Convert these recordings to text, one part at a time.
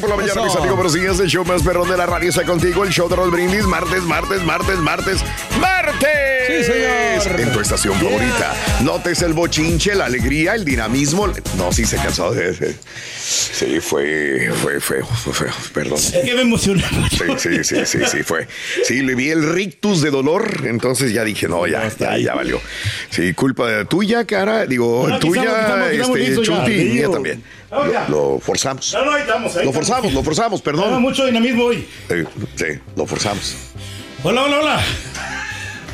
Por la mañana, mis amigos, buenos días. El show más perrón de la radio está contigo. El show de Roll Brindis. Martes, martes, martes, martes, martes. Sí, señor. En tu estación favorita. Notes el bochinche, la alegría, el dinamismo. No, sí se cansó. Sí, fue, fue feo, fue feo. Perdón. Es que me emocioné. Sí, sí, sí, sí, sí, fue. Sí, le vi el rictus de dolor. Entonces ya dije, no, ya, ya, ya valió. Sí, culpa de tuya, cara. Digo, No, tuya, estamos este, Chuti, mía también. No. Lo, lo forzamos. No, no, ahí estamos. Ahí Lo estamos. forzamos, lo forzamos, perdón. mucho dinamismo hoy. Eh, sí, lo forzamos. Hola, hola, hola.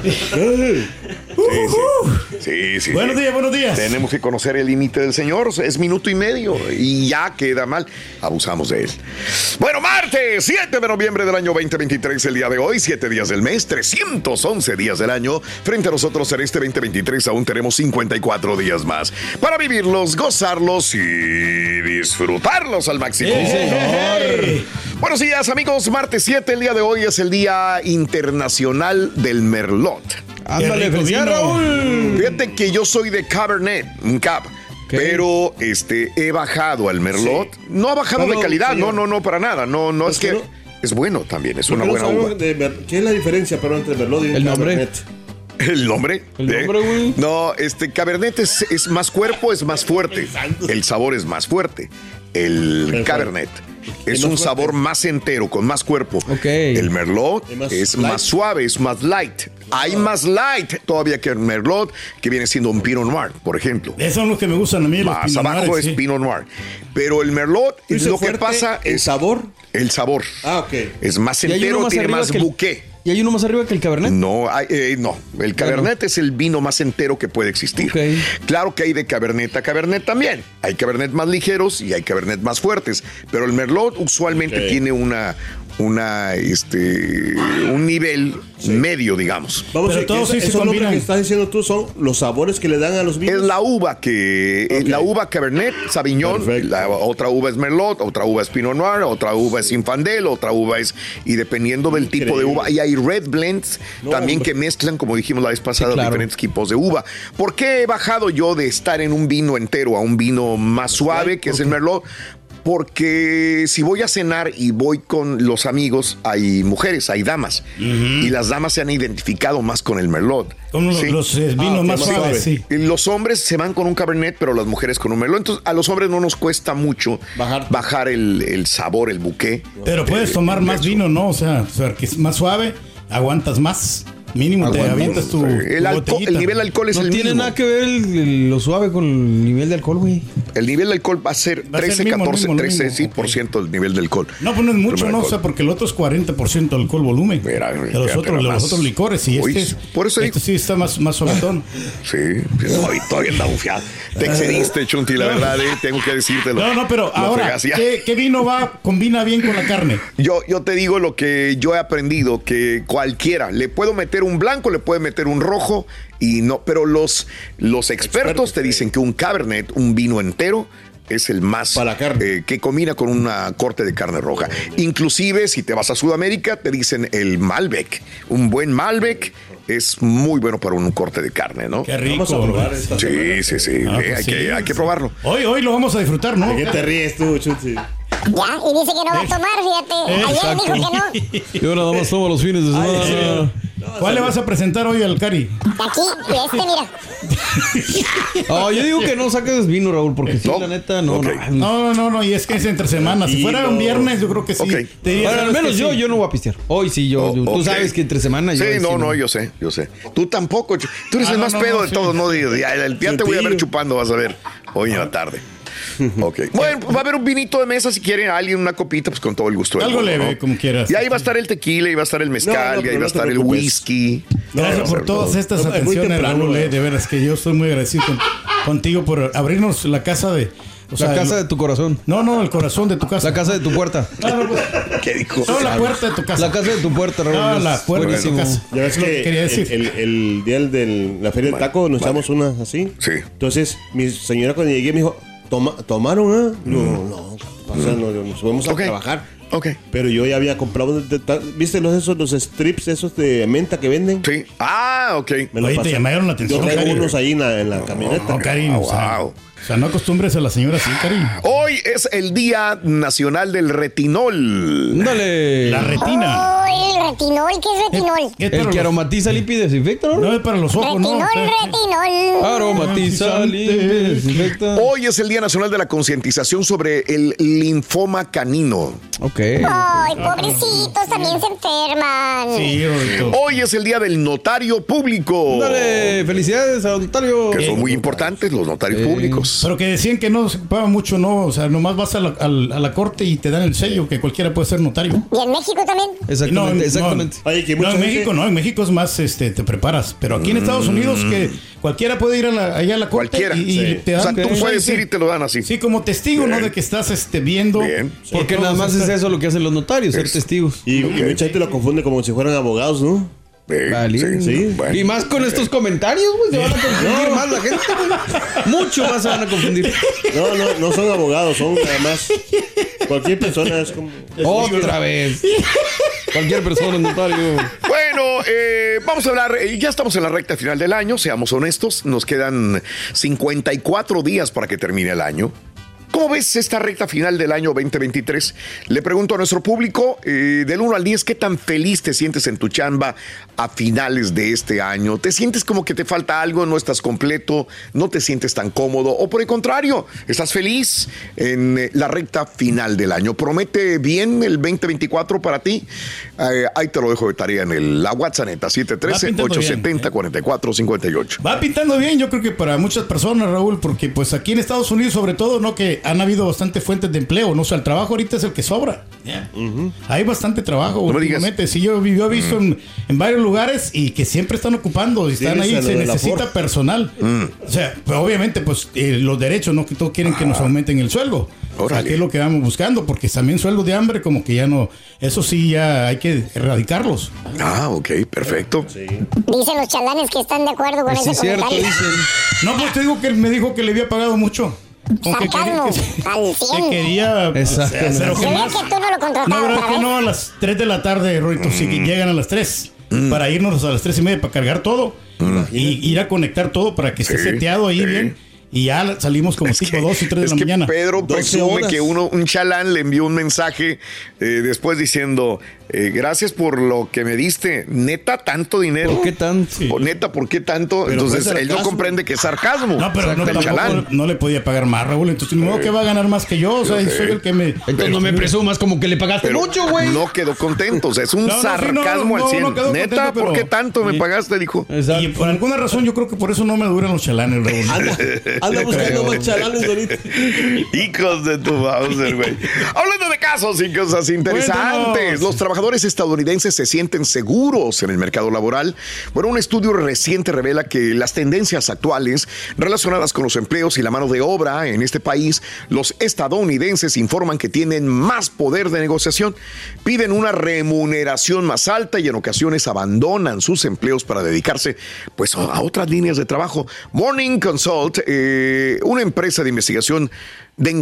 Sí, sí, sí. Buenos sí. días, buenos días. Tenemos que conocer el límite del señor. Es minuto y medio y ya queda mal. Abusamos de él. Bueno, martes 7 de noviembre del año 2023, el día de hoy, 7 días del mes, 311 días del año. Frente a nosotros en este 2023 aún tenemos 54 días más para vivirlos, gozarlos y disfrutarlos al máximo. Señor. Buenos días, amigos. Martes 7, el día de hoy es el Día Internacional del Merlot. Ándale, felicidades. Raúl. Fíjate que yo soy de Cabernet, un Cab. Pero este he bajado al Merlot. No ha bajado de calidad, señor. no, no, no, para nada. No, no es Pues que que es bueno también, es ¿Por una buena uva. de ¿Qué es la diferencia pero, entre Merlot y El nombre. Cabernet? ¿El nombre? El ¿Eh? nombre, güey. No, este Cabernet es, es más cuerpo, es más fuerte. El sabor es más fuerte. El El Cabernet es un fuerte. sabor más entero, con más cuerpo. El Merlot Es más es light. más suave, es más light. Hay más light todavía que el Merlot, que viene siendo un Pinot Noir, por ejemplo. Esos son los que me gustan a mí. los Más Pinot abajo es sí. Pinot Noir. Pero el Merlot, lo que pasa ¿El es sabor? el sabor. Ah, ok. Es más ¿Y hay uno entero, más tiene más que el- buque. ¿Y hay uno más arriba que el Cabernet? No, hay- eh, no. El Cabernet es el vino más entero que puede existir. Claro que hay de Cabernet a Cabernet también. Hay Cabernet más ligeros y hay Cabernet más fuertes. Pero el Merlot usualmente tiene una, una, este, un nivel medio, digamos. Pero Vamos a ver, todos que sí que estás diciendo tú son los sabores que le dan a los vinos. Es la uva que eh, Ok. la uva Cabernet Sauvignon, la otra uva es Merlot, otra uva es Pinot Noir, otra uva es Infandel, otra uva es y dependiendo del tipo de uva y hay red blends No, también hombre. que mezclan como dijimos la vez pasada claro. diferentes tipos de uva. ¿Por qué he bajado yo de estar en un vino entero a un vino más suave que es el Merlot? Porque si voy a cenar y voy con los amigos, hay mujeres, hay damas. Y las damas se han identificado más con el Merlot. Sí. los, eh, vinos Ah, más suaves, sí. Los hombres se van con un Cabernet, pero las mujeres con un Merlot. Entonces, a los hombres no nos cuesta mucho Bajar. el, el sabor, el buque. Pero puedes Eh, tomar más vino, ¿no? O sea, o sea, que es más suave, aguantas más. Mínimo te avientas tu, el, tu nivel de alcohol es No el tiene mismo. nada que ver el- el- lo suave con el nivel de alcohol, güey. El nivel de alcohol va a ser Va a ser 13, mismo, 14, mismo, lo 13, mismo. sí, por ciento del nivel de alcohol. No, pues no es mucho, ¿no? O sea, porque el otro es 40% alcohol volumen. Mira, de los fíjate otros, de los otros licores. Y Uy, este, es- por eso este sí está más, más suavetón. Sí, todavía, todavía anda bufiado. Te excediste, Chunti, la verdad, eh, tengo que decírtelo. No, no, pero ahora. ¿qué, qué vino va, combina bien con la carne? Yo, yo te digo lo que yo he aprendido, que cualquiera, le puedo meter un blanco, le puede meter un rojo, y no, pero los, los expertos te dicen que un Cabernet, un vino entero, es el más Para la carne. eh, que combina con una corte de carne roja. Inclusive si te vas a Sudamérica te dicen el Malbec, un buen Malbec es muy bueno para un corte de carne, ¿no? Qué rico. Vamos a probar esta Sí, sí, sí, Ah, eh, pues hay, sí. que, hay que probarlo. Hoy, hoy lo vamos a disfrutar, ¿no? ¿De qué te ríes tú, Chuti? Ya, y dice que no va a tomar, fíjate. Ayer dijo que no. Yo nada más tomo los fines de semana. ¿Cuál le vas a presentar hoy al Cari? Aquí, este, mira. Ah, yo digo que no saques vino, Raúl, porque sí, No. la neta, no. No. No, no, no, y es que es entre semanas. Si fuera un viernes, yo creo que sí. Ok. Te diría, Bueno, al ¿sabes menos yo, Sí. yo no voy a pistear. Hoy sí, yo. Oh, yo- tú sabes que entre semana yo. Sí, ahí no, no, yo sé, yo sé. Tú tampoco. Tú eres Ah, el no, más no, pedo no, de sí. todos, ¿no? Ya, ya, ya te voy a ver chupando, vas a ver. Hoy en la tarde. Ok. Bueno, pues va a haber un vinito de mesa si quieren alguien una copita, pues con todo el gusto. del Algo mundo, leve, ¿no? como quieras. Y ahí va a estar el tequila, y va a estar el mezcal, No, no, y ahí va a estar el whisky. Gracias por todas todo. estas atenciones, Raúl. eh, ¿verdad? de veras que yo estoy muy agradecido con- contigo por abrirnos la casa de. o sea, La casa de tu corazón. No, no, el corazón de tu casa. La casa de tu puerta. No, no, pues, ¿Qué dijo? no, la puerta de tu casa. La casa de tu puerta, Raúl. No, la puerta de tu casa. Ya ves Es lo que quería el, decir. el- el día de la feria del taco nos echamos una así. Sí. Entonces, mi señora cuando llegué me dijo, "Toma- ¿tomaron, ah? No, no, ¿qué pasa? No, no, nos vamos a trabajar. Ok. Pero yo ya había comprado, de- de- ¿viste los esos los strips esos de menta que venden? Sí. Ah, ok. Me los Oye, te llamaron la atención, Yo traigo unos ahí en la, en la camioneta. No, Karin, o, sea, wow. O sea, no acostumbres a la señora así, Karin. Hoy es el Día Nacional del Retinol. Dale. La retina. Oh, el retinol, ¿qué es retinol? Es para El que los- aromatiza, limpia y desinfecta, ¿no? No es para los ojos, ¿no? Retinol, O sea, retinol. Aromatiza, limpia y desinfecta. Hoy es el Día Nacional de la Concientización sobre el linfoma canino. Ok. Ay, pobrecitos, también se enferman. Sí, Rorito. Hoy es el Día del Notario Público. Dale. Felicidades a Ontario. Que son muy importantes los notarios públicos. Pero que decían que no se ocupaba mucho, ¿no? O sea, nomás vas a la, a la corte y te dan el sello, que cualquiera puede ser notario. Y en México también. Exactamente, No, no, exactamente. Oye, que No, en gente- México no, en México es más, este, te preparas. Pero aquí en Estados Unidos que cualquiera puede ir a la- allá a la corte Cualquiera. y, y Sí. te O dan sea, tú puedes sello. ir y te lo dan así. Sí, como testigo, ¿no? De que estás este, viendo. Bien. Porque que nada más es eso lo que hacen los notarios, ser Es- testigos. Y, y mucha gente lo confunde como si fueran abogados, ¿no? Eh, Vale. sí, Sí. bueno. Y más con estos comentarios, güey, se van a confundir más la gente. güey. Mucho más se van a confundir. No, no, no son abogados, son nada más. Cualquier persona es como. Otra vez. Cualquier persona es notario. Bueno, eh, vamos a hablar, eh, ya estamos en la recta final del año, seamos honestos, nos quedan 54 días para que termine el año. ¿Cómo ves esta recta final del año 2023? Le pregunto a nuestro público, eh, del 1 al 10, ¿qué tan feliz te sientes en tu chamba a finales de este año? ¿Te sientes como que te falta algo, no estás completo, no te sientes tan cómodo? ¿O por el contrario, estás feliz en eh, la recta final del año? ¿Promete bien el 2024 para ti? Eh, ahí te lo dejo de tarea en el, la WhatsApp, neta, Va pintando bien. 713-870-4458. Va pintando bien, yo creo que para muchas personas, Raúl, porque pues aquí en Estados Unidos, sobre todo, ¿no? Que han habido bastante fuentes de empleo, ¿no? O sea, el trabajo ahorita es el que sobra. Hay bastante trabajo, No últimamente. Sí, yo, yo he visto en, en varios lugares y que siempre están ocupando y están ahí, se necesita personal. O sea, pues, obviamente, pues eh, los derechos, ¿no? Que todos quieren que nos aumenten el sueldo. O sea, que es lo que vamos buscando, porque también sueldo de hambre, como que ya no, eso sí, ya hay que erradicarlos. Ah, ok, perfecto. Dicen los chalanes que están de acuerdo con ese es cierto, comentario. dicen. No, pues te digo que él me dijo que le había pagado mucho. Que Sarcasmo, que- al que 100. quería Exacto. lo Yo que más. que tú no lo contratabas No, ¿verdad que no? A las 3 de la tarde, Roito, sí Mm. que llegan a las 3 para irnos a las 3 y media para cargar todo y ir a conectar todo para que esté Sí, seteado ahí sí. bien. Y ya salimos como tipo 2 y 3 de la que mañana. Pedro 12 presume horas. que uno, un chalán le envió un mensaje eh, después diciendo, eh, gracias por lo que me diste. Neta, tanto dinero. ¿Por qué tanto? Neta, ¿por qué tanto? Pero Entonces él no comprende que es sarcasmo. No, pero no, tampoco no le podía pagar más, Raúl. Entonces, modo que va a ganar más que yo. O sea, soy el que me. Entonces no me presumas como que le pagaste mucho, güey. No quedó contento. O sea, es un No, no, sí, no, sarcasmo no, al 100. no quedó Neta, contento, ¿por qué tanto me pagaste? Dijo. Y por alguna razón, yo creo que por eso no me duran los chalanes, Raúl. Anda, anda buscando más chalanes ahorita. Hijos de tu Bowser, güey. Hablando de casos y cosas interesantes, Cuéntanos. los trabajadores estadounidenses se sienten seguros en el mercado laboral. Bueno, un estudio reciente revela que las tendencias actuales relacionadas con los empleos y la mano de obra en este país, los estadounidenses informan que tienen más poder de negociación, piden una remuneración más alta y en ocasiones abandonan sus empleos para dedicarse pues a a otras líneas de trabajo. Morning Consult, eh, una empresa de investigación de,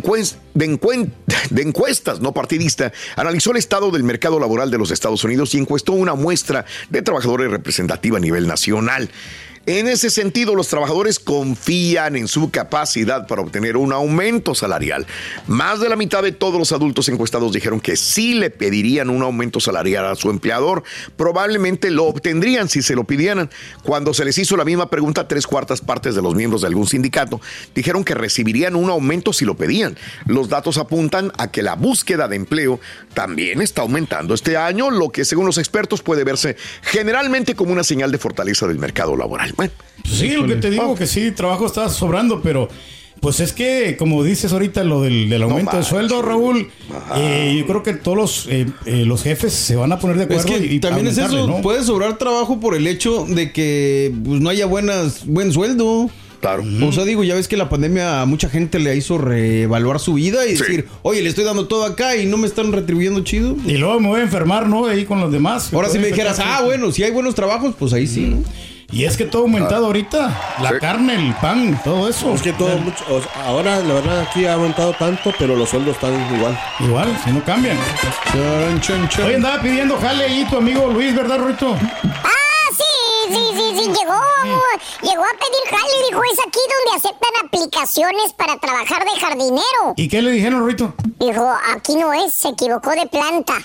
de de encuestas no partidista, analizó el estado del mercado laboral de los Estados Unidos y encuestó una muestra de trabajadores representativa a nivel nacional. En ese sentido, los trabajadores confían en su capacidad para obtener un aumento salarial. Más de la mitad de todos los adultos encuestados dijeron que sí le pedirían un aumento salarial a su empleador. Probablemente lo obtendrían si se lo pidieran. Cuando se les hizo la misma pregunta, tres cuartas partes de los miembros de algún sindicato dijeron que recibirían un aumento si lo pedían. Los datos apuntan a que la búsqueda de empleo también está aumentando este año, lo que según los expertos puede verse generalmente como una señal de fortaleza del mercado laboral. Bueno, Pues sí, lo que te digo, que sí, trabajo está sobrando, pero pues es que, como dices ahorita, lo del, del aumento de manches. sueldo, Raúl, eh, yo creo que todos los, eh, eh, los jefes se van a poner de Es acuerdo que y, también es eso, ¿no? puede sobrar trabajo por el hecho de que pues, no haya buenas, buen sueldo. Claro. O sea, digo, ya ves que la pandemia a mucha gente le hizo reevaluar su vida y Sí. decir, oye, le estoy dando todo acá y no me están retribuyendo chido. Y luego me voy a enfermar, ¿no? Ahí con los demás. Ahora si me dijeras, ah, bueno, si hay buenos trabajos, pues ahí sí, ¿no? Y es que todo ha aumentado ahorita. La Sí. carne, el pan, todo eso. Es que todo mucho, o sea, ahora la verdad aquí ha aumentado tanto, pero los sueldos están igual. Igual, si no cambian. Chan. Hoy andaba pidiendo jale ahí tu amigo Luis, ¿verdad, Ruito? Ah, sí, sí, sí, sí, llegó, llegó a pedir jale, dijo, es aquí donde aceptan aplicaciones para trabajar de jardinero. ¿Y qué le dijeron, Ruito? Dijo, aquí no es, se equivocó de planta.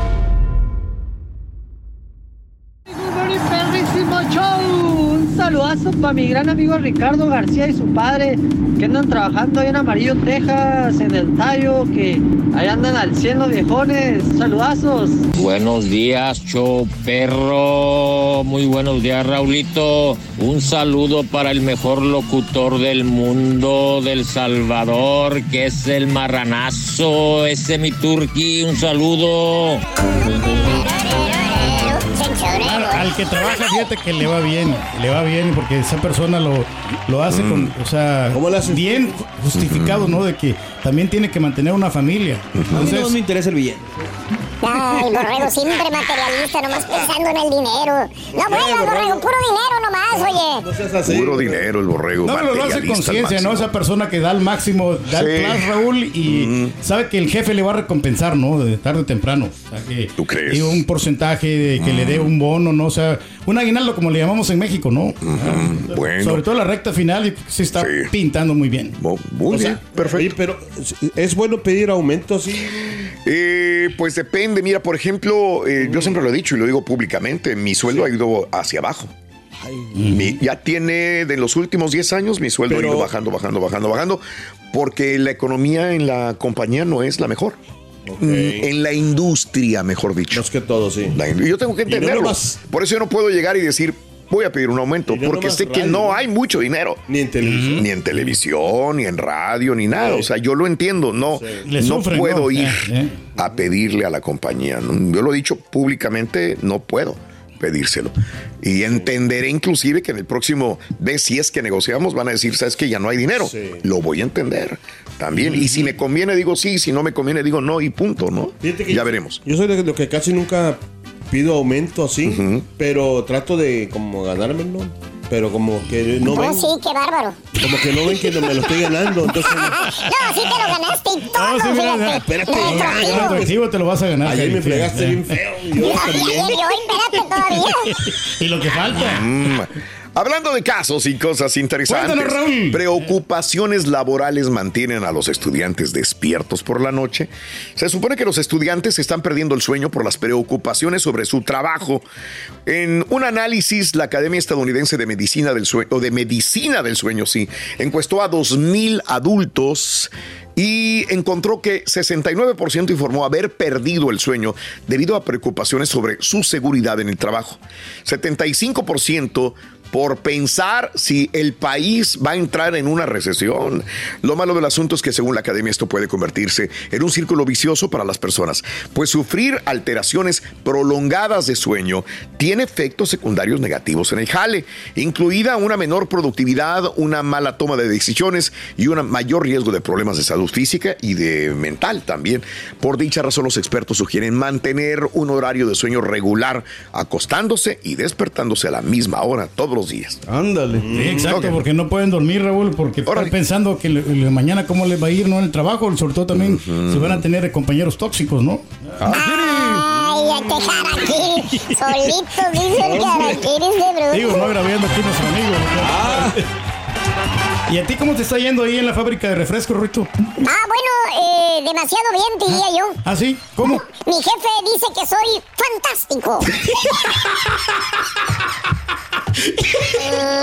Saludazo para mi gran amigo Ricardo García y su padre que andan trabajando ahí en Amarillo, Texas, en el tallo, que ahí andan al cielo viejones. Saludazos. Buenos días, show perro. Muy buenos días, Raulito. Un saludo para el mejor locutor del mundo, del Salvador, que es el marranazo, ese mi turqui. Un saludo. Al, al que trabaja, fíjate que le va bien, le va bien porque esa persona lo, lo hace con, o sea, bien justificado, ¿no? De que también tiene que mantener una familia. A mí Entonces, no me interesa el billete. Ay, Borrego, siempre materialista, nomás pensando en el dinero. No vuelvas, Borrego, puro dinero nomás, oye. Puro dinero el borrego. No, pero lo hace conciencia, ¿no? Esa persona que da al máximo, da Sí. el plus, Raúl, y sabe que el jefe le va a recompensar, ¿no? De tarde o temprano. O sea, que, ¿Tú crees? Y un porcentaje de que le dé un bono, ¿no? O sea, un aguinaldo como le llamamos en México, ¿no? bueno. Sobre todo la recta final y se está pintando muy bien. Muy bien, perfecto. Oye, pero es bueno pedir aumento así. Eh, pues depende. Mira, por ejemplo, eh, yo siempre lo he dicho y lo digo públicamente, mi sueldo ha ido hacia abajo. Mi- ya tiene, de los últimos 10 años, mi sueldo Pero- ha ido bajando, bajando, bajando, bajando, porque la economía en la compañía no es la mejor. Mm, En la industria, mejor dicho. Más que todo, sí. Yo tengo que no entenderlo. nomás- Por eso yo no puedo llegar y decir, voy a pedir un aumento, porque sé que radio, no ¿no? hay mucho dinero. Ni en televisión. Ni en televisión, ni en radio, ni nada. O sea, yo lo entiendo. No, puedo ¿no? ir Eh, eh. a pedirle a la compañía. Yo lo he dicho públicamente, no puedo pedírselo. Y entenderé inclusive que en el próximo vez, si es que negociamos, van a decir, sabes que ya no hay dinero. Lo voy a entender también. Y si me conviene, digo sí. Si no me conviene, digo no y punto, ¿no? Ya yo- veremos. Yo soy de lo que casi nunca pido aumento así, pero trato de como ganármelo. Pero como que no Oh, ven, sí, qué bárbaro. como que no ven que no me lo estoy ganando. Entonces, No, sí te lo ganaste y todo, Ah, sí, mira, mira, fíjate. espérate, ya, El retroactivo te lo vas a ganar. ayer me fregaste bien feo. y yo también. yo, espérate todavía. Y lo que falta. Hablando de casos y cosas interesantes, preocupaciones laborales mantienen a los estudiantes despiertos por la noche. Se supone que los estudiantes están perdiendo el sueño por las preocupaciones sobre su trabajo. En un análisis, la Academia Estadounidense de Medicina del Sueño, o de Medicina del Sueño, sí, encuestó a 2.000 adultos y encontró que 69% informó haber perdido el sueño debido a preocupaciones sobre su seguridad en el trabajo. 75% por pensar si el país va a entrar en una recesión. Lo malo del asunto es que según la academia esto puede convertirse en un círculo vicioso para las personas, pues sufrir alteraciones prolongadas de sueño tiene efectos secundarios negativos en el jale, incluida una menor productividad, una mala toma de decisiones y un mayor riesgo de problemas de salud física y de mental también. Por dicha razón los expertos sugieren mantener un horario de sueño regular, acostándose y despertándose a la misma hora todos los días. Ándale. Sí, exacto, porque no pueden dormir, Raúl, porque están pensando que le- le- mañana cómo les va a ir ¿no? en el trabajo, sobre todo también si van a tener compañeros tóxicos, ¿no? Ay, este jaraquiri. Solito dice el jaraquiri de bruto. Digo, no agraviando aquí a nuestro amigo. Ah. ¿Y a ti cómo te está yendo ahí en la fábrica de refrescos, Rito? Ah, bueno, eh, demasiado bien, diría yo. ¿Ah, sí? ¿Cómo? Mi jefe dice que soy fantástico.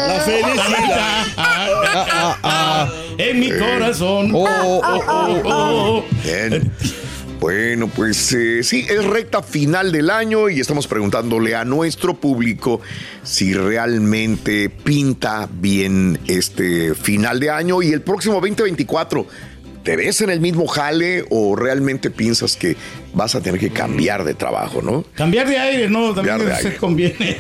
La felicidad. En mi corazón. Oh, oh, oh, oh. Bien. Bueno, pues eh, sí, es recta final del año y estamos preguntándole a nuestro público si realmente pinta bien este final de año y el próximo 2024. ¿Te ves en el mismo jale o realmente piensas que vas a tener que cambiar de trabajo, no? Cambiar de aire, ¿no? También Cambiar de se aire. conviene.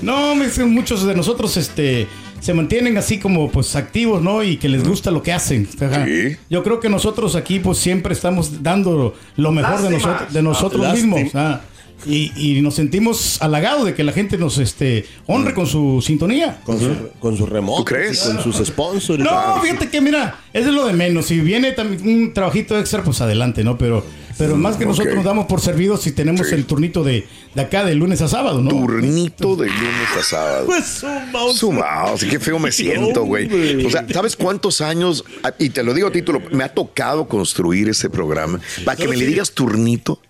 No, muchos de nosotros este, se mantienen así como pues activos, ¿no? Y que les gusta lo que hacen. Ajá. Sí. Yo creo que nosotros aquí pues siempre estamos dando lo mejor de, nosotros de nosotros Lástima. mismos. ah. Y, y nos sentimos halagados de que la gente nos este, honre con su sintonía. Con su, con su remoto. ¿Tú crees? Con sus sponsors. No, fíjate que mira, eso es lo de menos. Si viene también un trabajito extra, pues adelante, ¿no? Pero, pero más que nosotros nos damos por servidos si tenemos Sí. el turnito de, de acá de lunes a sábado, ¿no? Turnito de lunes a sábado. Pues su mouse. Su mouse, qué feo me siento, güey. O sea, ¿sabes cuántos años? ah, Y te lo digo a título, me ha tocado construir ese programa para que me le digas turnito.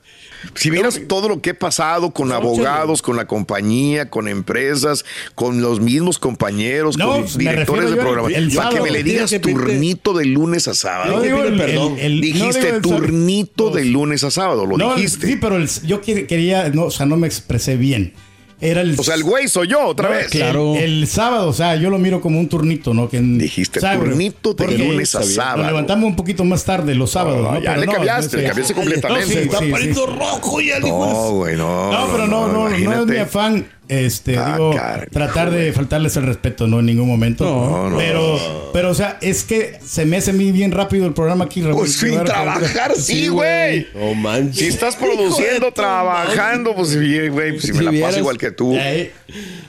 Si vieras todo lo que he pasado con abogados, con la compañía, con empresas, con los mismos compañeros, No, con directores de programa, el- el para que me le digas turnito de lunes a sábado. No digo el- perdón. el- el- no dijiste digo el sábado. turnito No, de lunes a sábado, lo No, dijiste. sí, pero el- yo que- quería, no, o sea, no me expresé bien. Era el. O sea, el güey soy yo otra no, vez. el- El, sábado, o sea, yo lo miro como un turnito, ¿no? Que, Dijiste turnito de porque lunes a Nos sábado. levantamos un poquito más tarde los sábados, No, ¿no? ya Pero le no, cambiaste, no le cambiaste completamente. No, sí, Está sí, sí. rojo ya. No, güey, no. No, pero no, no, no, es mi afán este, Ah, digo, caray, tratar de faltarles el respeto, no en ningún momento. No, no. pero, pero, o sea, es que se me hace a mí bien rápido el programa aquí. Raúl. Pues sin trabajar, sí, güey. No manches. Si estás produciendo, trabajando, pues güey, pues si me la vieras. paso igual que tú. Eh,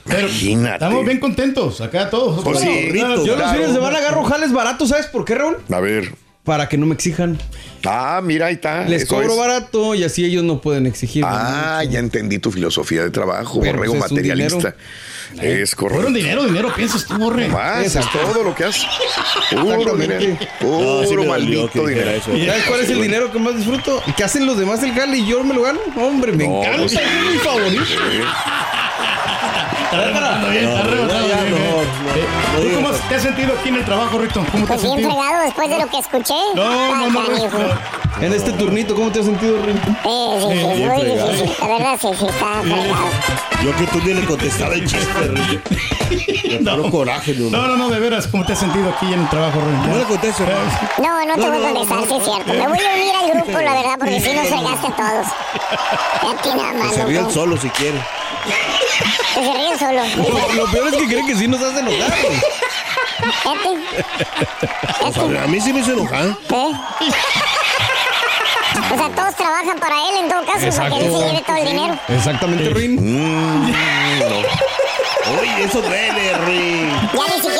Pero Imagínate. estamos bien contentos acá todos. Pues sí, Yo los claro. fines de semana agarro jales baratos, ¿sabes por qué, Raúl? A ver. Para que no me exijan. Ah, mira, ahí está. Les Eso cobro es. barato y así ellos no pueden exigir. Ah, ya entendí tu filosofía de trabajo, Pero, borrego pues, es un materialista. Es correcto. Fueron dinero, dinero, piensas tú, borre. Más, es todo lo que haces. Puro dinero. Puro No, sí maldito dinero. eso. ¿Sabes cuál es el dinero que más disfruto? ¿Qué hacen los demás del jale y yo me lo gano? Hombre, me No, encanta. pues, es mi favorito. Está bien, está bien, no, no ¿Tú cómo te has sentido aquí en el trabajo, Rito? ¿Cómo te has Pues bien sentido? fregado después de lo que escuché. No, no, no, Rito, no. En este turnito, ¿cómo te has sentido, Rin? Eh, sí, sí, bien muy difícil. La verdad, sí, sí, está fregado. Yo que tú ni le contestaba el chiste. Me puro coraje, no. No, no, no, de veras, ¿cómo te has sentido aquí en el trabajo, Rito? No le contesto. No, no te voy a contestar, sí es cierto. Me voy a unir al grupo, la verdad, porque si nos fregaste a todos. Ya tiene nada Que más, se loco. solo si quieren. Que se ríen solo. Lo, lo peor es que creen que sí nos hace enojar. sea, a mí sí me hizo enojar. ¿Eh? O sea, todos trabajan para él en todo caso, para que él se lleve todo el dinero. Exactamente, Rin. Mm, no. Oye, eso duele, Rick. Ya ni siquiera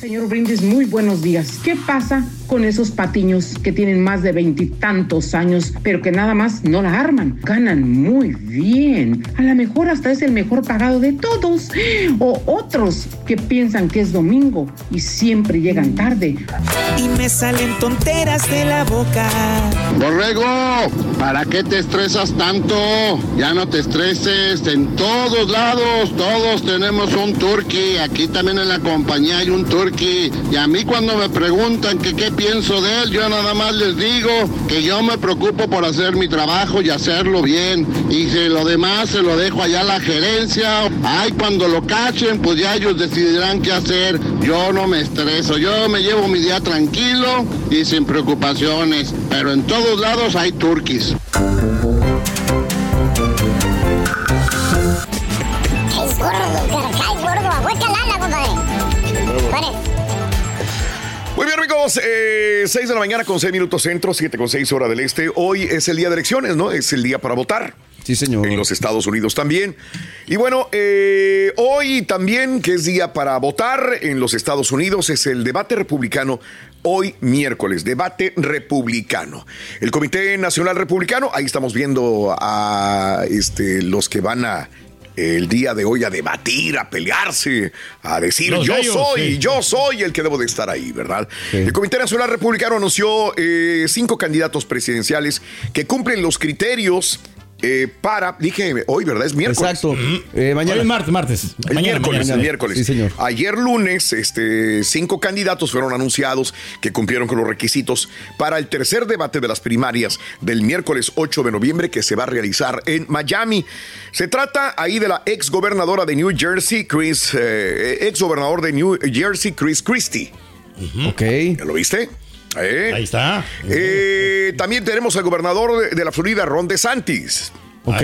Señor Brindis, muy buenos días. ¿Qué pasa con esos patiños que tienen más de veintitantos años, pero que nada más no la arman? Ganan muy bien. A lo mejor hasta es el mejor pagado de todos. O otros que piensan que es domingo y siempre llegan tarde. Y me salen tonteras de la boca. Borrego, ¿para qué te estresas tanto? Ya no te estreses. En todos lados, todos tenemos un turkey. Aquí también en la compañía hay un Y a mí cuando me preguntan que qué pienso de él, yo nada más les digo que yo me preocupo por hacer mi trabajo y hacerlo bien. Y si lo demás se lo dejo allá a la gerencia. Ay, cuando lo cachen, pues ya ellos decidirán qué hacer. Yo no me estreso. Yo me llevo mi día tranquilo y sin preocupaciones. Pero en todos lados hay turkeys. Es gordo, gordo. Muy bien, amigos, eh, 6 de la mañana con 6 minutos centro, 7 con 6 hora del este. Hoy es el día de elecciones, ¿no? Es el día para votar. Sí, señor. En los Estados Unidos también. Y bueno, eh, hoy también, que es día para votar en los Estados Unidos, es el debate republicano. Hoy miércoles, debate republicano. El Comité Nacional Republicano, ahí estamos viendo a este, los que van a el día de hoy a debatir, a pelearse, a decir Los yo gallos, soy, sí. yo soy el que debo de estar ahí, ¿verdad? El Comité Nacional Republicano anunció eh, cinco candidatos presidenciales que cumplen los criterios eh, para, dije hoy, ¿verdad? Es miércoles. Exacto. Eh, mañana. Hoy es martes, martes. El Mañana, miércoles, mañana. el miércoles. Sí, señor. Ayer lunes, este, cinco candidatos fueron anunciados que cumplieron con los requisitos para el tercer debate de las primarias del miércoles 8 de noviembre que se va a realizar en Miami. Se trata ahí de la ex gobernadora de New Jersey, Chris, eh, ex gobernador de New Jersey, Chris Christie. Ok. ¿Ya lo viste? Eh. Ahí está. Eh, también tenemos al gobernador de, de la Florida, Ron DeSantis. Ok.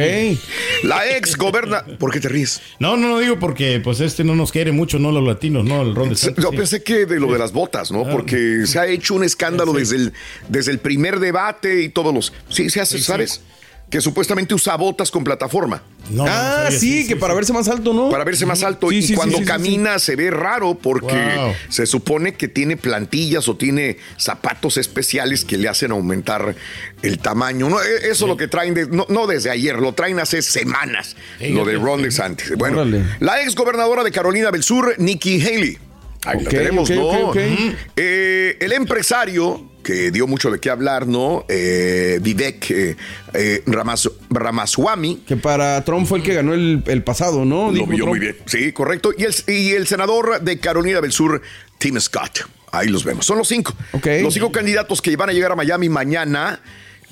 La ex goberna... ¿Por qué te ríes? No, no, no digo porque pues este no nos quiere mucho, no los latinos, no el Ron de Sí, Yo pensé que de lo de las botas, ¿no? Porque se ha hecho un escándalo desde, el, desde el primer debate y todos los... Sí, se hace, ¿sabes? Que supuestamente usa botas con plataforma. ah, sí, que para verse más alto, ¿no? Para verse más alto. Sí, y cuando sí, sí, camina se ve raro porque Wow. se supone que tiene plantillas o tiene zapatos especiales que le hacen aumentar el tamaño. No, e- eso es lo que traen, de- no, no desde ayer, lo traen hace semanas, lo de Ron DeSantis. Bueno, Órale. la ex gobernadora de Carolina del Sur, Nikki Haley. Ahí la tenemos, ¿no? Eh, el empresario que dio mucho de qué hablar, ¿no? Eh, Vivek eh, eh, Ramas- Ramaswamy. Que para Trump fue el que ganó el, el pasado, ¿no? Lo vio muy bien. Sí, correcto. Y el, y el senador de Carolina del Sur, Tim Scott. Ahí los vemos. Son los cinco. Los cinco candidatos que van a llegar a Miami mañana.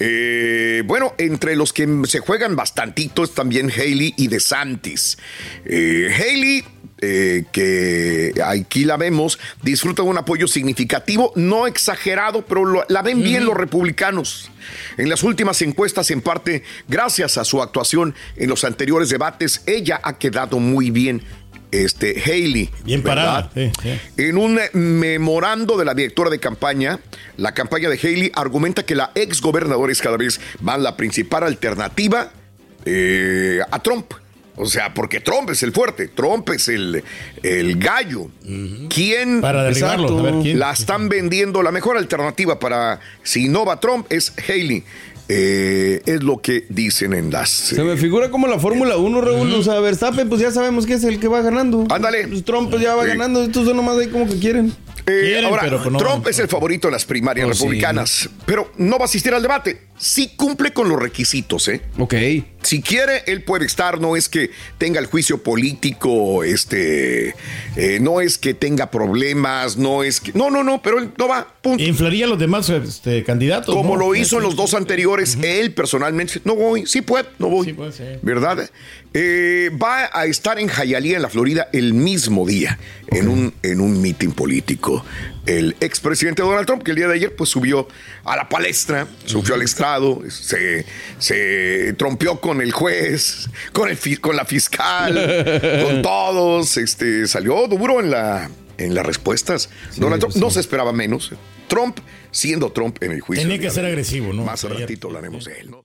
Eh, bueno, entre los que se juegan bastantito es también Haley y DeSantis. Eh, Haley eh, que aquí la vemos, disfruta de un apoyo significativo, no exagerado, pero lo- la ven bien los republicanos. En las últimas encuestas, en parte, gracias a su actuación en los anteriores debates, ella ha quedado muy bien. Este, Haley. Bien parada. sí, sí. En un memorando de la directora de campaña, la campaña de Haley argumenta que la ex gobernadora es cada vez más la principal alternativa eh, a Trump. O sea, porque Trump es el fuerte, Trump es el, el gallo. ¿Quién, Para derribarlo, Exacto. a ver, ¿quién? la están vendiendo? La mejor alternativa para si no va Trump es Haley. Eh, es lo que dicen en las... Se me figura como la Fórmula 1, Raúl. O sea, Verstappen, pues ya sabemos que es el que va ganando. Ándale. Pues Trump pues ya va Sí. ganando. Estos son nomás ahí como que quieren. Eh, Quieren, ahora, pero, pues, no Trump es el favorito en las primarias Oh, sí. republicanas, pero no va a asistir al debate. Sí cumple con los requisitos, ¿eh? Ok. Si quiere, él puede estar, no es que tenga el juicio político, este, eh, no es que tenga problemas, no es que... No, no, no, pero él no va, punto. Inflaría a los demás este, candidatos. Como ¿no? lo hizo en los dos anteriores, él personalmente, no voy, sí puede, no voy. Sí puede ser. ¿Verdad? Eh, va a estar en Hialeah, en la Florida, el mismo día, en un, en un mitin político. El expresidente Donald Trump, que el día de ayer pues subió a la palestra, subió al estrado, se, se trompeó con el juez, con, el, con la fiscal, con todos, este, salió duro en, la, en las respuestas. Donald Trump no se esperaba menos. Trump, siendo Trump en el juicio. Tenía que ser agresivo, ¿no? Más al ratito hablaremos de él. ¿no?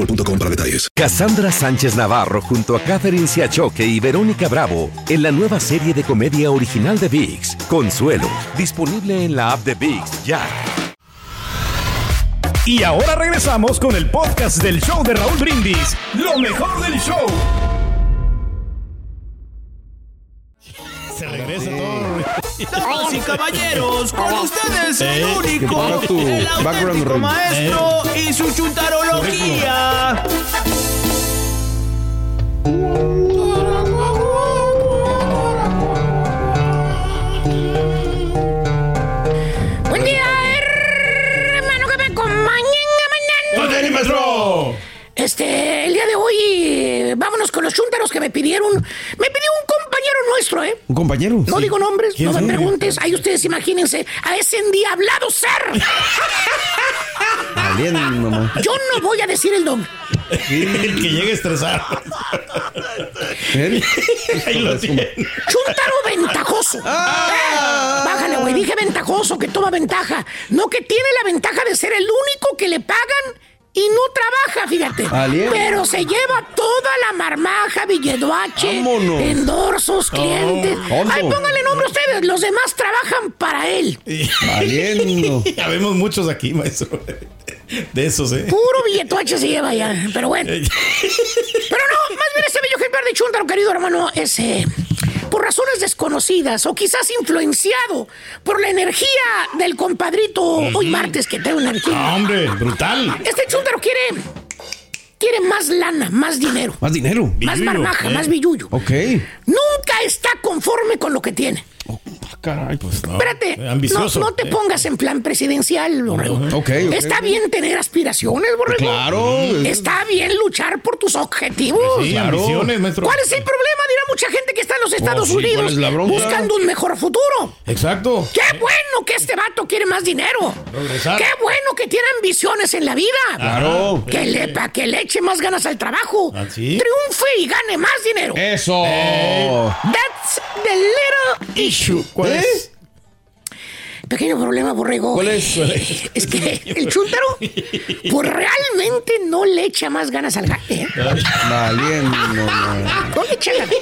boostmobile.com para detalles. Cassandra Sánchez Navarro junto a Catherine Siachoque y Verónica Bravo en la nueva serie de comedia original de VIX, Consuelo, disponible en la app de VIX ya. Y ahora regresamos con el podcast del show de Raúl Brindis. Lo mejor del show. Se regresa todo. Damas y caballeros, con ustedes el Eh, único, el auténtico maestro y su chuntarología. Buen día, hermano, que me acompañen mañana. maestro! Este, el día de hoy, vámonos con los chúntaros que me pidieron. Me pidió un compañero nuestro, ¿eh? ¿Un compañero? No digo nombres, ¿Quién no me preguntes. Ahí ustedes imagínense a ese endiablado ser. Mamá. Yo no voy a decir el nombre. El que llegue estresado. ¿Eh? Ahí lo tiene. Chúntaro ventajoso. Eh, Bájale, güey. Dije ventajoso, que toma ventaja. No que tiene la ventaja de ser el único que le pagan y no trabaja, fíjate. Alien. Pero se lleva toda la marmaja, billeduache, Vámonos. endorsos, clientes. tonto. Ay, pónganle nombre a ustedes. Los demás trabajan para él. Valiendo. Ya vemos muchos aquí, maestro. De esos, ¿eh? Puro billetuache se lleva ya. Pero bueno. Pero no, más bien ese bello ejemplar de Chuntaro, querido hermano, es eh, por razones desconocidas o quizás influenciado por la energía del compadrito hoy martes que una energía. Ah, hombre, brutal. Este Chuntaro quiere. Quiere más lana, más dinero, Más dinero. más Billullo, marmaja, ¿eh? más billullo. Ok. Nunca está conforme con lo que tiene. Caray, pues No, Espérate, eh, no, ambicioso. no te pongas en plan presidencial, borrego. Ok, ok, Está bien tener aspiraciones, borrego. Claro. Está bien luchar por tus objetivos. Sí, Claro. ambiciones, maestro. ¿Cuál es el problema? Dirá mucha gente que está en los Estados sí, ¿cuál Unidos buscando un mejor futuro. Exacto. ¡Qué bueno que este vato quiere más dinero! ¡Qué bueno que tiene ambiciones en la vida! Claro. Que le, pa' que le eche más ganas al trabajo. ¿Ah, sí? Triunfe y gane más dinero. Eso. That's the little issue. ¿Cuál. Es? Pequeño problema, borrego. ¿Cuál es? Es que el chúntaro, pues realmente no le echa más ganas al gato. ¿eh? Valiendo. No le echa ganas.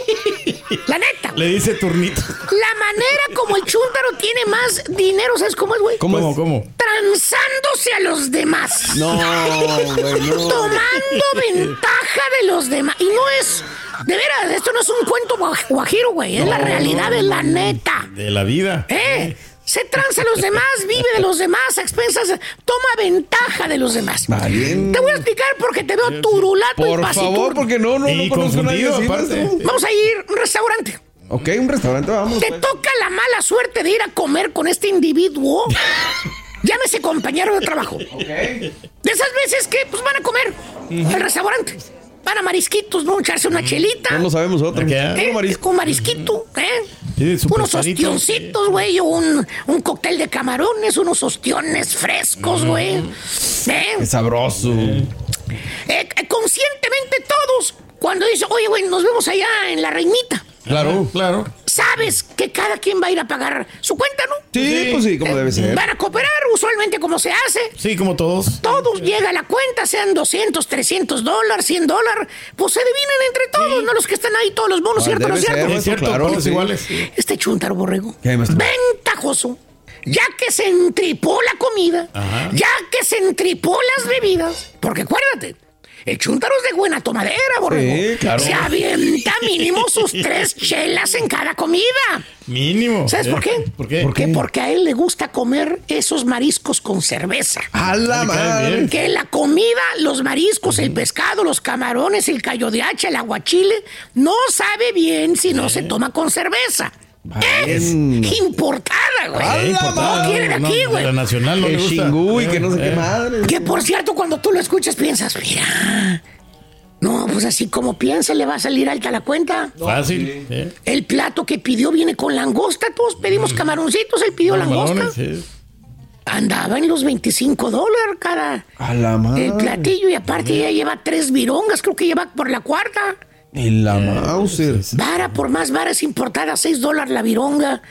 La neta. Le dice turnito. La manera como el chúntaro tiene más dinero, ¿sabes cómo es, güey? ¿Cómo ¿Cómo, es? cómo? Transándose a los demás. No, güey, no. Tomando ventaja de los demás. Y no es De veras, esto no es un cuento guaj- guajiro, güey. Es la realidad, es la neta. De la vida. ¿Eh? Se tranza a los demás, vive de los demás, a expensas, toma ventaja de los demás. Te voy a explicar porque te veo turulato Por y pasiturno. favor, porque no, no, Y no conozco a nadie así. Vamos a ir a un restaurante. Ok, un restaurante, vamos. Te pues. toca la mala suerte de ir a comer con este individuo. Llámese compañero de trabajo. De esas veces que pues van a comer al restaurante. Van a marisquitos, ¿no? Echarse una chelita. No lo sabemos otro. ¿Eh? Un marisquito, ¿eh? Unos ostioncitos, güey, un, un cóctel de camarones, unos ostiones frescos, güey. ¿Eh? Es sabroso. Eh, eh, conscientemente todos, cuando dice, oye, güey, nos vemos allá en la reinita. Claro. Claro. Sabes que cada quien va a ir a pagar su cuenta, ¿no? Sí, pues sí, como debe ser. Van a cooperar usualmente como se hace. Sí, como todos. Todos llega a la cuenta, sean 200, 300 dólares, 100 dólares, pues se dividen entre todos, no los que están ahí, todos los bonos, ¿cierto? ¿No es debe cierto? ser, Es cierto, claro, todos sí. iguales. Este chuntaro borrego. Ventajoso. Ya que se entripó la comida, Ajá. ya que se entripó las bebidas, porque acuérdate, el chuntaro es de buena tomadera, borrego. Sí, claro. Se avienta mínimo sus tres chelas en cada comida. Mínimo. ¿Sabes por qué? ¿Por qué? Porque, porque a él le gusta comer esos mariscos con cerveza. A la madre. Que la comida, los mariscos, el pescado, los camarones, el callo de hacha, el aguachile, no sabe bien si no se toma con cerveza. Es importada, güey. No quiere de no, aquí, güey. la nacional no Que le gusta. chingú y que no sé qué Eh, madre. Que por cierto, cuando tú lo escuchas piensas, mira. No, pues así como piensa, le va a salir alta la cuenta. Fácil. ¿eh? El plato que pidió viene con langosta. Todos pedimos camaroncitos, él pidió langosta. Sí. Andaba en los 25 dólares cada A la madre. el platillo y aparte ya lleva tres virongas, creo que lleva por la cuarta. En la Mauser. Vara por más varas importada, 6 dólares la vironga.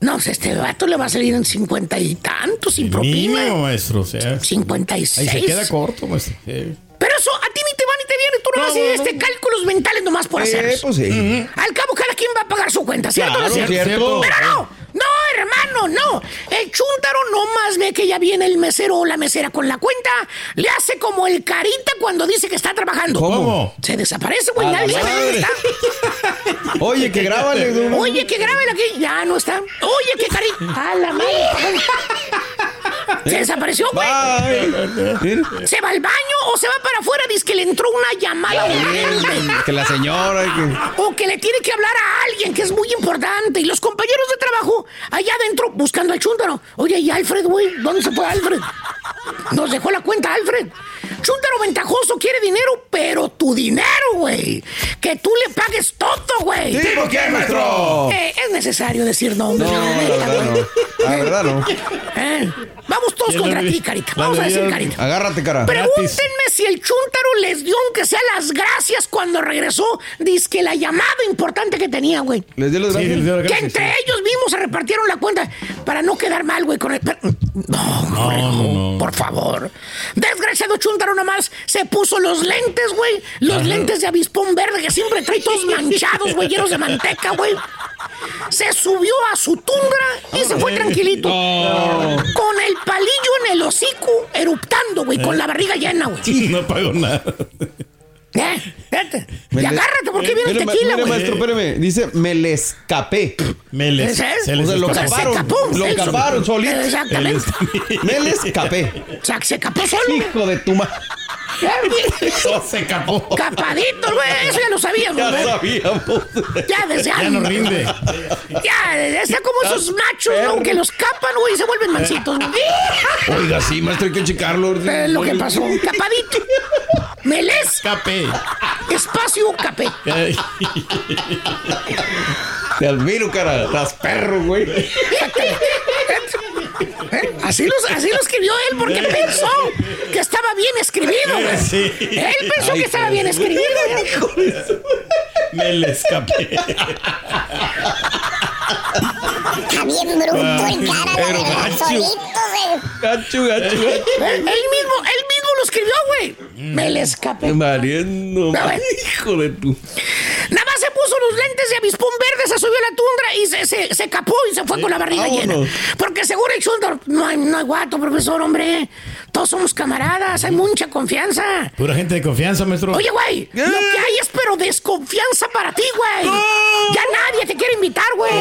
No, pues este vato le va a salir en cincuenta y tantos sin propina. Mínimo, maestro. O sea, 56. ahí se queda corto, maestro. Sí. Pero eso a ti ni te va ni te viene. Tú no, No, haces no, este cálculos mentales nomás por Eh, hacer. pues sí. Al cabo, cada quien va a pagar su cuenta, ¿cierto? o no es Claro, cierto? cierto. Pero no, no, hermano, no. El chúntaro nomás ve que ya viene el mesero o la mesera con la cuenta, le hace como el carita cuando dice que está trabajando. ¿Cómo? Se desaparece, güey, nadie sabe dónde está. Oye, que grábale. Oye, que graben aquí, ya no está. Oye, que carita. A la madre. Se desapareció, güey. Mira, ¿Se va al baño o se va para afuera? Dice que le entró una llamada urgente. Que la señora. que- O que le tiene que hablar a alguien que es muy importante. Y los compañeros de trabajo allá adentro buscando al chúntaro. Oye, ¿y Alfred, güey? ¿Dónde se fue Alfred? Nos dejó la cuenta Alfred. Chúntaro ventajoso quiere dinero, pero tu dinero, güey. Que tú le pagues todo, güey. Sí, ¿por qué, maestro? Eh, es necesario decir nombres. No, la verdad no. La verdad no. Eh, Vamos todos contra ti, Carita. Vamos a decir, Carita. Agárrate, cara. Pregúntenme si el chúntaro les dio aunque sea las gracias cuando regresó. Dice que la llamada importante que tenía, güey. Les dio las Sí, gracias. les dio las Que gracias, entre sí. ellos mismos se repartieron la cuenta para no quedar mal, güey, con el... per- No, no, no, no. por favor. Desgraciado chúntaro nomás se puso los lentes, güey. Los lentes de avispón verde que siempre trae todos manchados, güey, llenos de manteca, güey. Se subió a su tundra y se fue tranquilito. Con el palillo en el hocico, eruptando, güey, con la barriga llena, güey. No pago nada. Eh, vete. Me Y le- agárrate porque viene el tequila, mire, güey. maestro, espérame. Dice, me le escapé. Me les, ¿Ese es? se les O sea, lo escapó. Se escapó. Lo Él caparon solo. solito. Exactamente. Me le escapé. O sea, que se escapó solo. Hijo de tu madre. Se escapó. Capadito, güey. Eso ya lo sabíamos, Ya güey. sabíamos. Ya desde Ya no rinde. Ya, está como esos machos, ¿no? Que los capan, güey, y se vuelven mansitos, güey. Oiga, sí, maestro, hay que checarlo. Es lo que pasó. Capadito. Melés. Escape. Espacio capé. Ay, Te admiro, cara. Estás perro, güey. Así, los, así lo escribió él porque pensó que estaba bien escribido, güey. Sí. Él pensó Ay, que estaba bien pues, escribido. güey. Me le escapé. Está bien bruto en cara, Pero güey. gacho. Solito. Gacho, gacho, Él mismo, él mismo lo escribió, güey. Me le escapé. Mariendo. Hijo de tu. Nada puso los lentes de avispón verde, se subió a la tundra y se, se, se capó y se fue con la barriga llena. Porque seguro el Chuntaro, no hay, no hay guato, profesor, hombre. Todos somos camaradas, hay mucha confianza. Pura gente de confianza, maestro. Oye, güey, lo que hay es pero desconfianza para ti, güey. Ya nadie te quiere invitar, güey.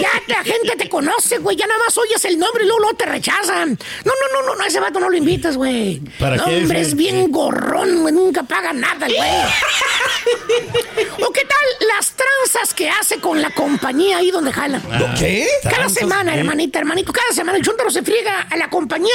Ya la gente te conoce, güey. Ya nada más oyes el nombre y luego, luego te rechazan. No, no, no, no, no, a ese vato no lo invitas, güey. ¿Para no, qué, hombre, güey? es bien gorrón, güey. Nunca paga nada, el güey. ¿O qué tal las tranzas que hace con la compañía ahí donde jala? Ah, ¿Qué? Cada ¿Tranzas semana, qué? hermanita, hermanito, cada semana el chuntaro se friega a la compañía.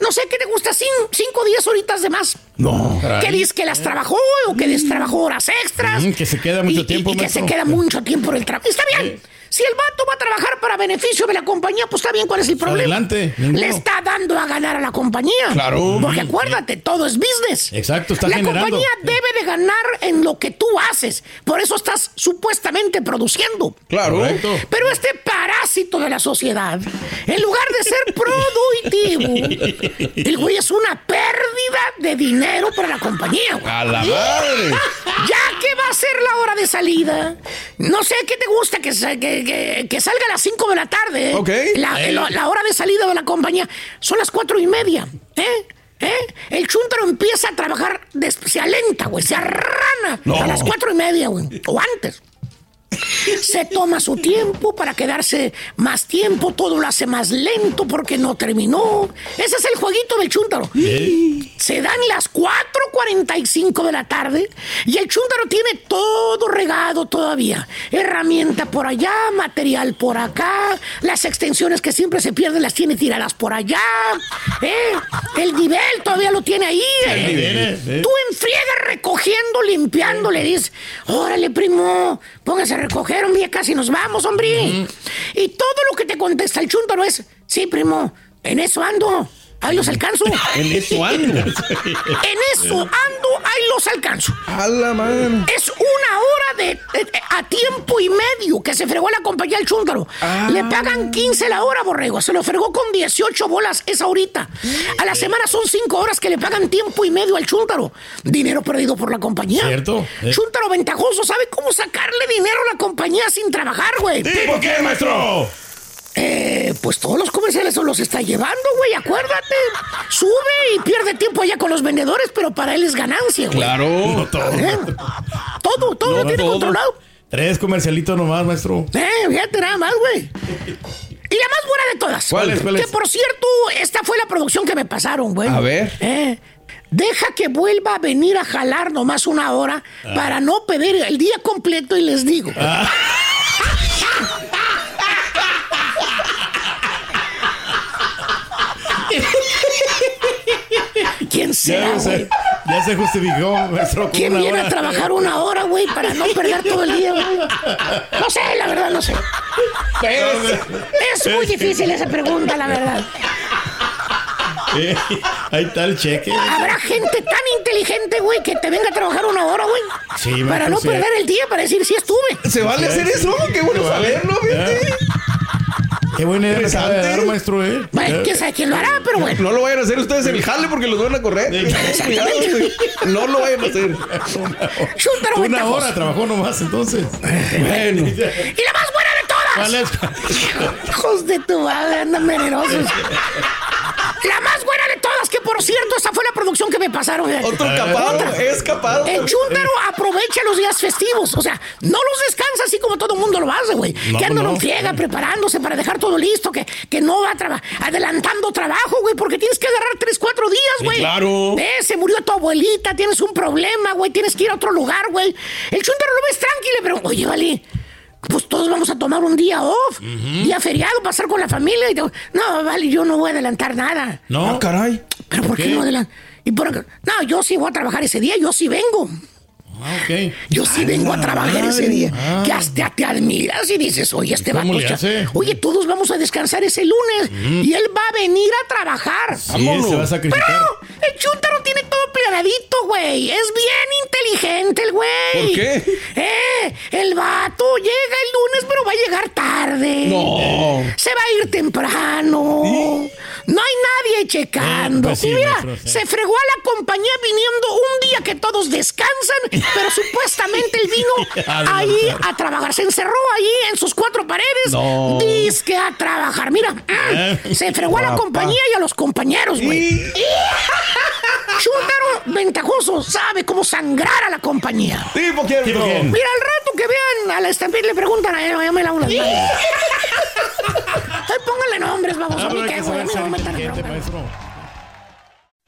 No sé qué te gusta, 5 o 10 horitas de más. No. Que dices que las trabajó o que destrabajó horas extras. Mm, que se queda mucho Y- tiempo, Y, que se queda mucho tiempo en el trabajo. Está bien. Si el vato va a trabajar para beneficio de la compañía, pues está bien, ¿cuál es el problema? Adelante, ninguno. Le está dando a ganar a la compañía. Claro. Porque acuérdate, todo es business. Exacto, está La generando. compañía debe de ganar en lo que tú haces. Por eso estás supuestamente produciendo. Claro. Correcto. Pero este parásito de la sociedad, en lugar de ser productivo, el güey es una pérdida de dinero para la compañía. güey. A la madre. Ya que va a ser la hora de salida, no sé qué te gusta que, que, que- que salga a las 5 de la tarde. ¿eh? La, la- la hora de salida de la compañía son las cuatro y media. ¿Eh? ¿Eh? El chuntaro empieza a trabajar, de, se alenta, güey, se arrana No. a las cuatro y media, güey, o antes. Se toma su tiempo para quedarse más tiempo, todo lo hace más lento porque no terminó. Ese es el jueguito del chúntaro. Se dan las 4.45 de la tarde y el chúntaro tiene todo regado todavía. Herramienta por allá, material por acá, las extensiones que siempre se pierden las tiene tiradas por allá. ¿eh? El nivel todavía lo tiene ahí. ¿eh? ¿eh? Tú en friega recogiendo, limpiando, le dices, órale, primo, póngase a recoger, hombre, casi nos vamos, hombre. Y todo lo que te contesta el chúntaro es, sí, primo, en eso ando, ahí los alcanzo. En eso ando. En eso ando, ahí los alcanzo. A la madre. Es una hora de, de- de- a tiempo y medio que se fregó la compañía el chúntaro. Ah. Le pagan 15 la hora, borrego. Se lo fregó con 18 bolas esa horita. A la semana son 5 horas que le pagan tiempo y medio al chúntaro. Dinero perdido por la compañía. Cierto. Eh. Chúntaro ventajoso sabe cómo sacarle dinero a la compañía sin trabajar, güey. ¿Tipo qué, maestro? Eh, pues todos los comerciales se los está llevando, güey, acuérdate. Sube y pierde tiempo allá con los vendedores, pero para él es ganancia, güey. Claro. No, todo. ¿Eh? Todo, todo No, lo tiene todo. controlado. Tres comercialitos nomás, maestro. Eh, fíjate nada más, güey. Y la más buena de todas. ¿Cuál es, cuál que es? por cierto, esta fue la producción que me pasaron, güey. A ver. Eh, deja que vuelva a venir a jalar nomás una hora Ah. para no pedir el día completo y les digo. ¿Quién será, Ya güey? se, ya se justificó, ¿Quién viene a trabajar una hora, güey, para no perder todo el día, güey? No sé, la verdad, no sé. Es muy difícil esa pregunta, la verdad. Eh, ahí está el cheque. Habrá gente tan inteligente, güey, que te venga a trabajar una hora, güey. Sí, para no sí. perder el día, para decir si estuve. ¿Se vale hacer eso? Qué bueno saberlo, fíjate. Qué buena idea acaba de Interesante. dar, maestro, ¿eh? Bueno, quién sabe quién lo hará, pero bueno. No lo vayan a hacer ustedes en el jale porque los van a correr. Cuidado. No lo vayan a hacer. Una ventajoso. hora trabajó nomás, entonces. Bueno. Y la más buena de todas. ¿Cuál es? Hijos de tu madre, andan venerosos. La más que por cierto, esa fue la producción que me pasaron. Otro capado, escapado. El chúntaro aprovecha los días festivos. O sea, no los descansa así como todo el mundo lo hace, güey. No, que andan no. en friega preparándose para dejar todo listo, que, que no va a traba- adelantando trabajo, güey, porque tienes que agarrar tres, cuatro días, Sí, güey. claro. Eh, se murió tu abuelita, tienes un problema, güey, tienes que ir a otro lugar, güey. El chúntaro lo ves tranquilo, pero, oye, vale. Pues todos vamos a tomar un día off, día feriado, pasar con la familia. Y te- no, vale, yo no voy a adelantar nada. No. Ah, caray. ¿Pero por qué, qué? no adelantar? ¿Y por qué? No, yo sí voy a trabajar ese día, yo sí vengo. Ah. Yo sí vengo a trabajar ese día. Ah. Que hasta te admiras y dices, oye, este ¿Cómo vato. Oye, todos vamos a descansar ese lunes y él va a venir a trabajar. Sí, se va a sacrificar. Pero el chúntaro tiene planeadito, güey. Es bien inteligente el güey. ¿Por qué? Eh, el vato llega el lunes, pero va a llegar tarde. No. Se va a ir temprano. No hay nadie checando. Eh, pues sí, y mira, maestro, sí. se fregó a la compañía viniendo un día que todos descansan, pero supuestamente él vino Ah, ahí a trabajar. Se encerró ahí en sus cuatro paredes. No. Disque a trabajar. Mira, mm, se fregó a la compañía y a los compañeros, güey. Chuntaro ventajoso sabe cómo sangrar a la compañía. ¿Tipo quién, ¿Tipo bro? quién? Mira, al rato que vean a la estampida le preguntan a él, ya me manos. Ay, pónganle nombres, vamos, Ah, a mí qué, que güey, a mí no me metan